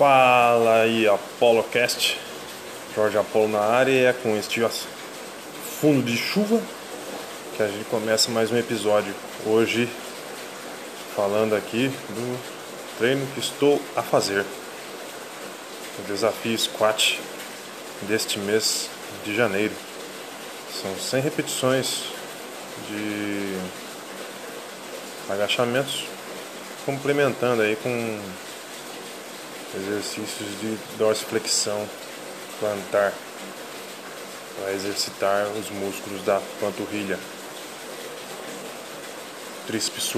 Fala aí, ApoloCast. Jorge Apolo na área é com este fundo de chuva que a gente começa mais um episódio. Hoje falando aqui do treino que estou a fazer. O desafio Squat deste mês de janeiro. São 100 repetições de agachamentos, complementando aí com exercícios de dorsiflexão plantar para exercitar os músculos da panturrilha tríceps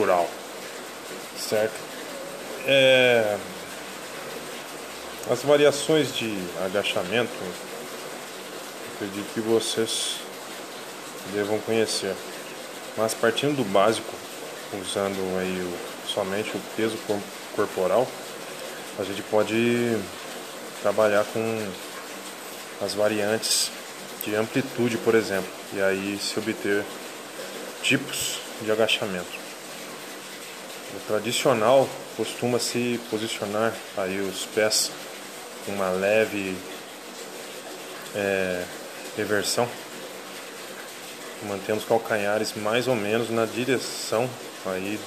certo? É, as variações de agachamento, acredito que vocês devam conhecer, mas partindo do básico, usando aí o, somente o peso corporal, a gente pode trabalhar com as variantes de amplitude, por exemplo, e aí se obter tipos de agachamento. O tradicional costuma se posicionar aí os pés com uma leve é, reversão, mantendo os calcanhares mais ou menos na direção aí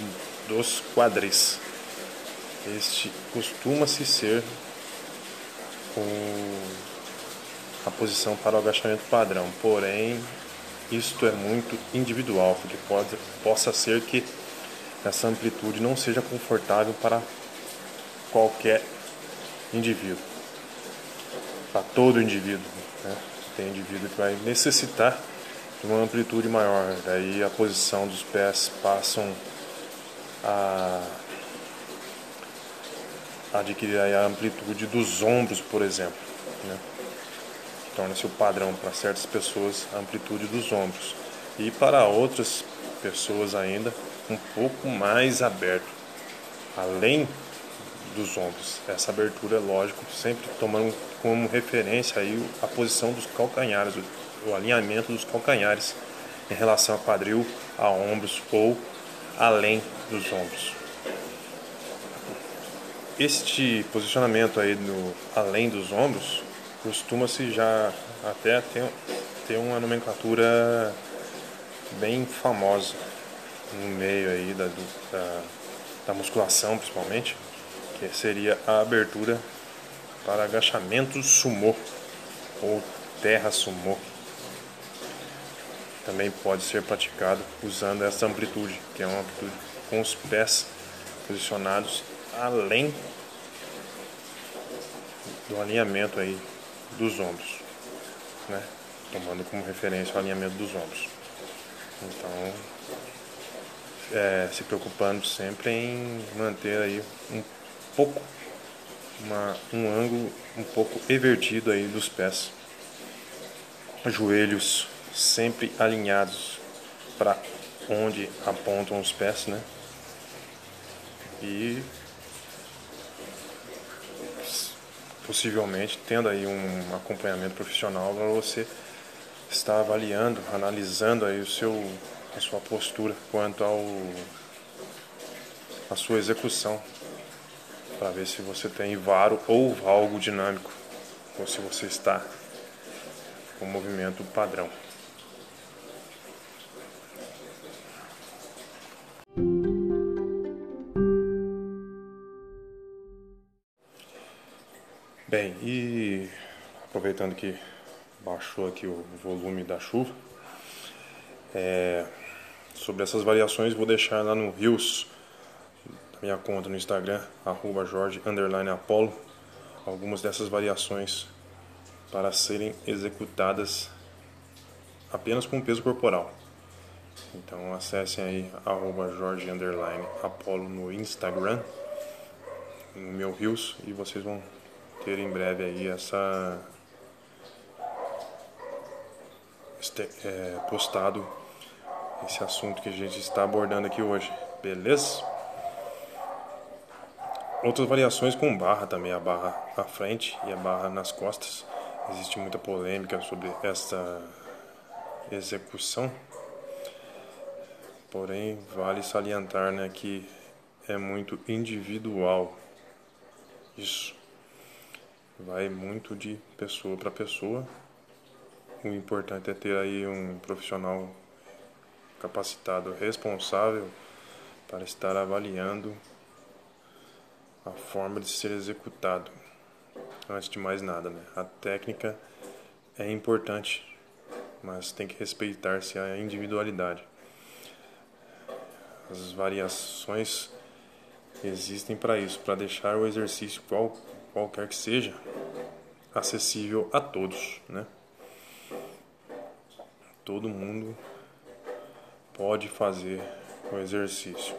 dos quadris. Este costuma-se ser o, a posição para o agachamento padrão, porém isto é muito individual, porque pode, possa ser que essa amplitude não seja confortável para qualquer indivíduo, para todo indivíduo. Né? Tem indivíduo que vai necessitar de uma amplitude maior, daí a posição dos pés passam a adquirir a amplitude dos ombros, por exemplo. Né? Torna-se o padrão para certas pessoas a amplitude dos ombros. E para outras pessoas ainda, um pouco mais aberto, além dos ombros. Essa abertura, lógico, sempre tomando como referência aí a posição dos calcanhares, o alinhamento dos calcanhares em relação a quadril, a ombros ou além dos ombros. Este posicionamento aí no além dos ombros costuma-se já até ter, ter uma nomenclatura bem famosa no meio aí da, da, da musculação principalmente, que seria a abertura para agachamento sumô ou terra sumô. Também pode ser praticado usando essa amplitude, que é uma amplitude com os pés posicionados além do alinhamento aí dos ombros, né? Tomando como referência o alinhamento dos ombros. Então, é, se preocupando sempre em manter aí um pouco, uma, um ângulo um pouco invertido aí dos pés. Joelhos sempre alinhados para onde apontam os pés, né? E possivelmente tendo aí um acompanhamento profissional para você estar avaliando, analisando aí o seu a sua postura quanto ao a sua execução para ver se você tem varo ou valgo dinâmico ou se você está com movimento padrão. Bem, e aproveitando que baixou aqui o volume da chuva, é, sobre essas variações vou deixar lá no Rios, da minha conta no Instagram, arroba Jorge Apolo, algumas dessas variações para serem executadas apenas com peso corporal. Então acessem aí arroba Jorge Apolo no Instagram, no meu Rios, e vocês vão ter em breve aí essa este, é, postado esse assunto que a gente está abordando aqui hoje, beleza? Outras variações com barra também, a barra à frente e a barra nas costas. Existe muita polêmica sobre esta execução, porém vale salientar né, que é muito individual isso. Vai muito de pessoa para pessoa. O importante é ter aí um profissional capacitado, responsável para estar avaliando a forma de ser executado. Antes de mais nada, né? A técnica é importante, mas tem que respeitar-se a individualidade. As variações existem para isso, para deixar o exercício qual, qualquer que seja acessível a todos, né? Todo mundo pode fazer o exercício.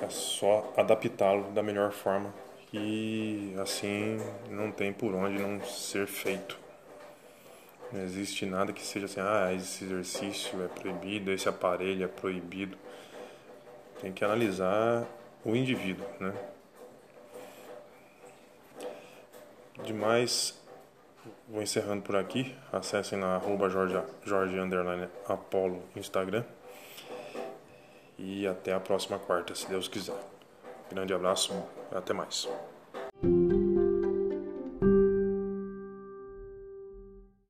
É só adaptá-lo da melhor forma e assim não tem por onde não ser feito. Não existe nada que seja assim, ah, esse exercício é proibido, esse aparelho é proibido. Tem que analisar o indivíduo, né? Demais, vou encerrando por aqui. Acessem na arroba Jorge, Jorge Apolo Instagram. E até a próxima quarta, se Deus quiser. Grande abraço, até mais.